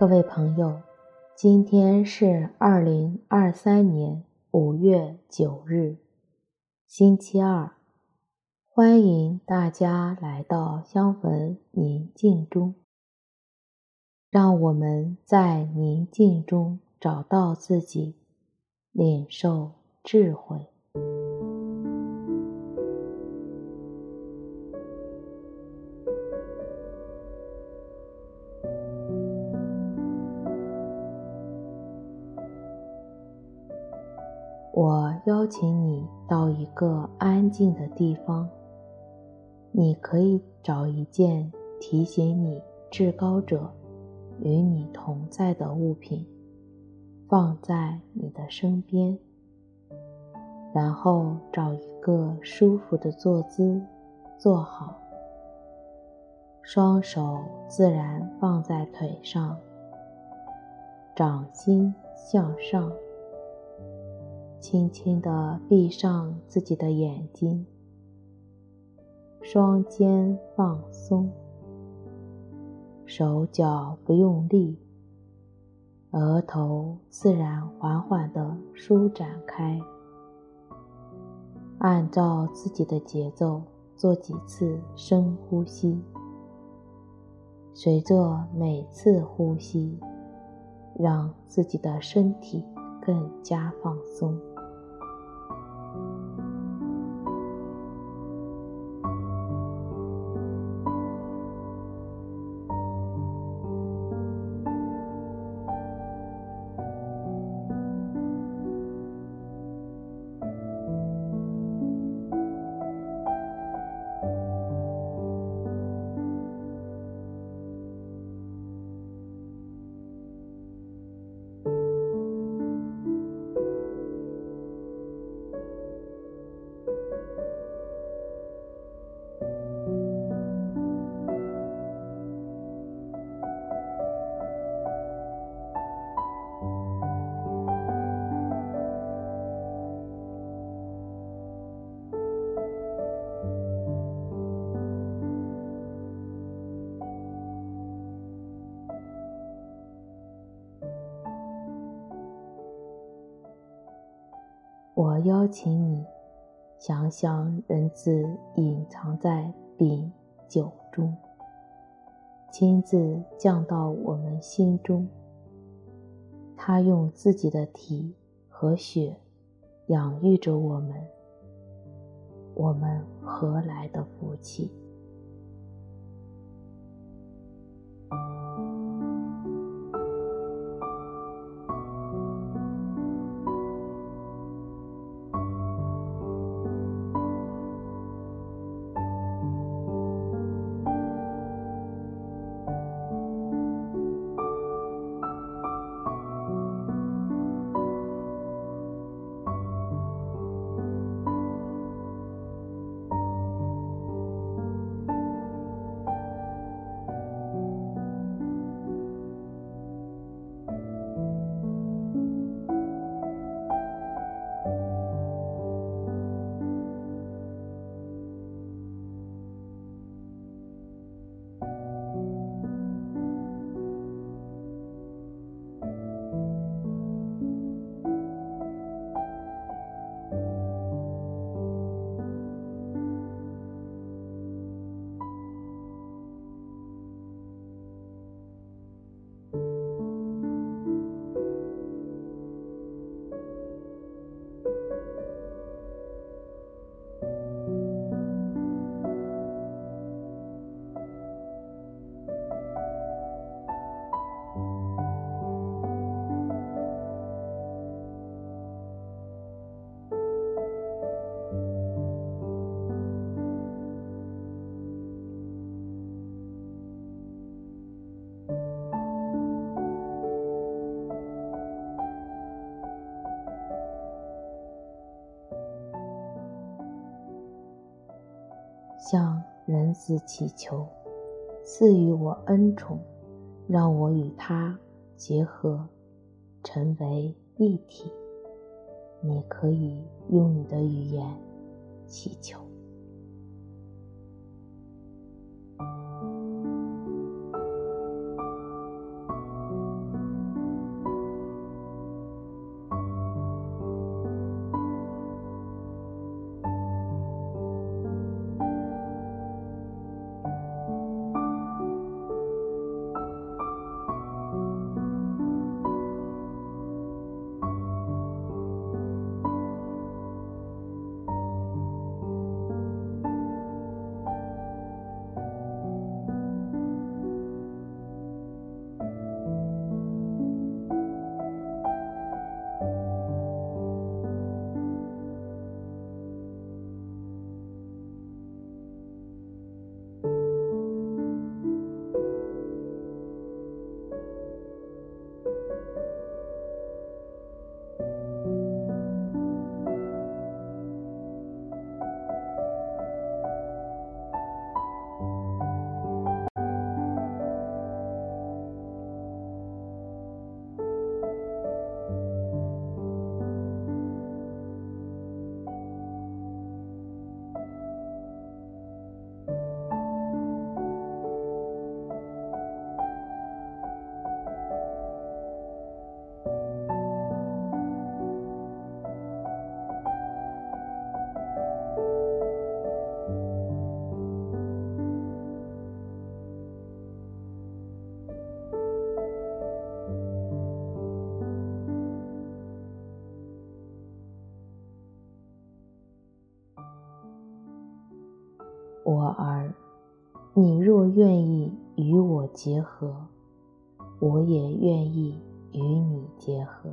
各位朋友，今天是二零二三年五月九日，星期二。欢迎大家来到香焚宁静中，让我们在宁静中找到自己，领受智慧。我邀请你到一个安静的地方，你可以找一件提醒你至高者与你同在的物品，放在你的身边，然后找一个舒服的坐姿，坐好，双手自然放在腿上，掌心向上。轻轻地闭上自己的眼睛，双肩放松，手脚不用力，额头自然缓缓地舒展开。按照自己的节奏做几次深呼吸，随着每次呼吸，让自己的身体更加放松。我邀请你想想人字隐藏在饼酒中，亲自降到我们心中。他用自己的体和血养育着我们，我们何来的福气？向人子祈求，赐予我恩宠，让我与他结合，成为一体。你可以用你的语言祈求。结合，我也愿意与你结合。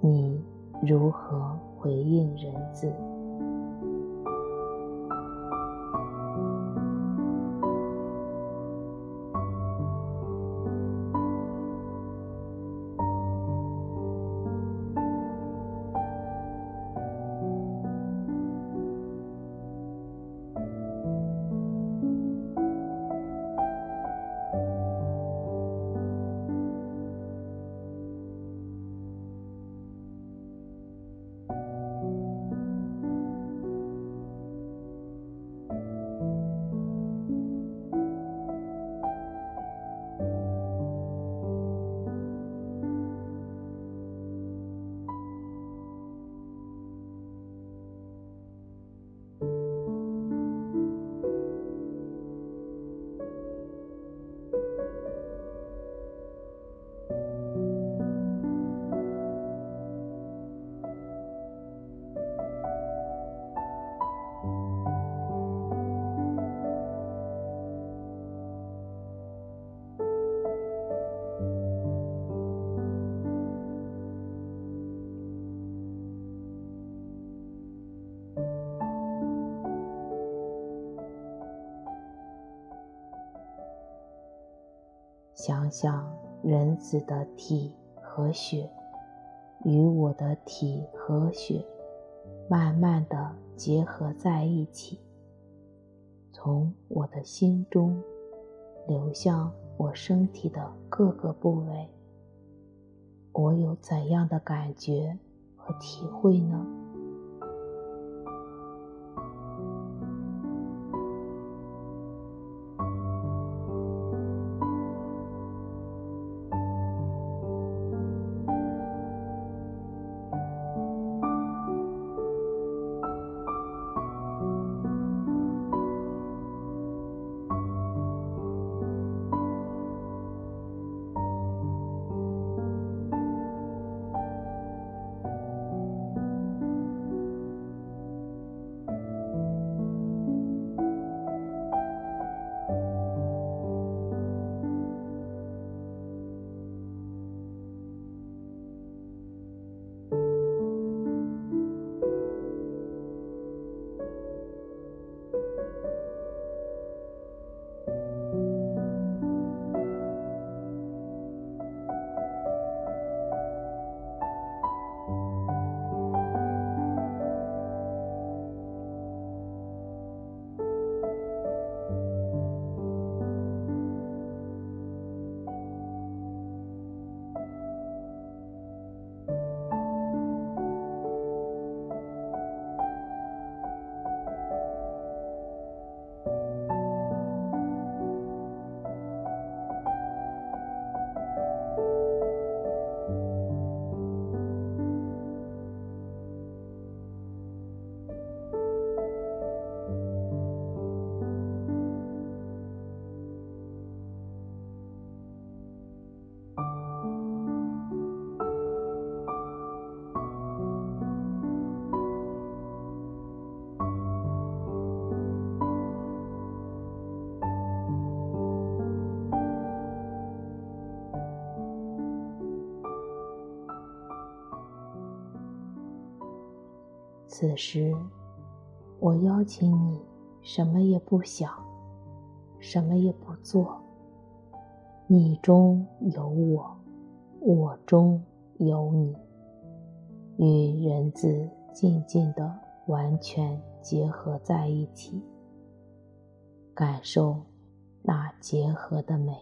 你如何回应人字？想想人子的体和血与我的体和血慢慢地结合在一起，从我的心中流向我身体的各个部位，我有怎样的感觉和体会呢？此时，我邀请你，什么也不想，什么也不做。你中有我，我中有你，与人子静静的完全结合在一起，感受那结合的美。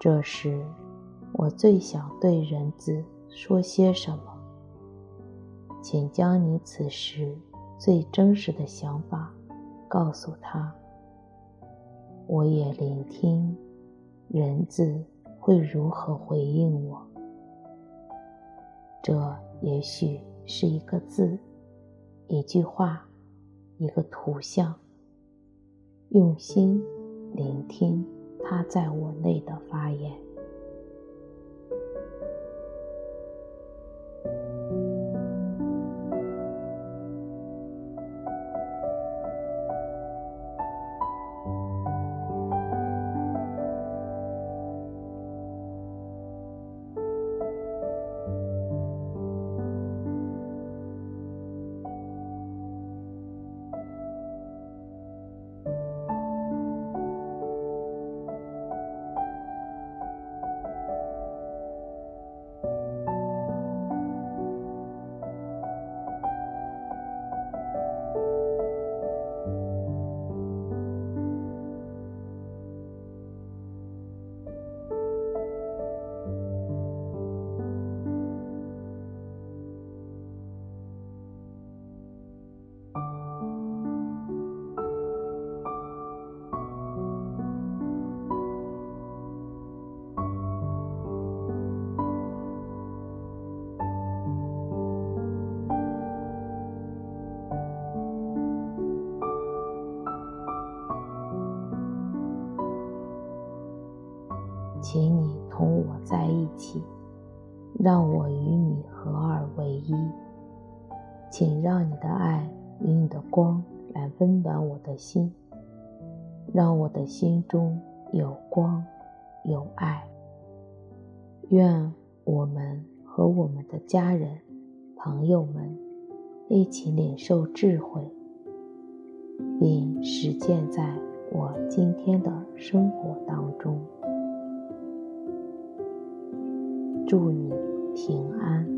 这时，我最想对人子说些什么？请将你此时最真实的想法告诉他。我也聆听人子会如何回应我。这也许是一个字，一句话，一个图像。用心聆听他在我内的发言。请你同我在一起，让我与你合二为一。请让你的爱与你的光来温暖我的心，让我的心中有光有爱。愿我们和我们的家人、朋友们一起领受智慧，并实践在我今天的生活当中。祝你平安。